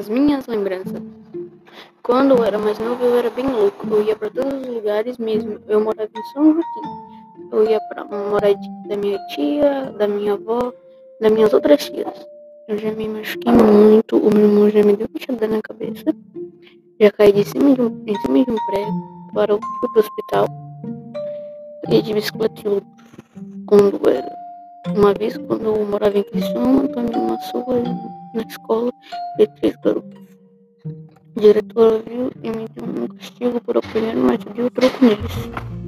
As minhas lembranças. Quando eu era mais novo, eu era bem louco. Eu ia para todos os lugares mesmo. Eu morava em São Joaquim. Eu ia para morar da minha tia, da minha avó, das minhas outras tias. Eu já me machuquei muito. O meu irmão já me deu puxada na cabeça. Já caí de cima de um, em cima de um prédio. Para o hospital. E de bicicleta quando era. Uma vez, quando eu morava em Criciúma, tomei uma surra na escola de três garotos. A diretora viu e me deu um castigo por apanhar, mas deu troco neles.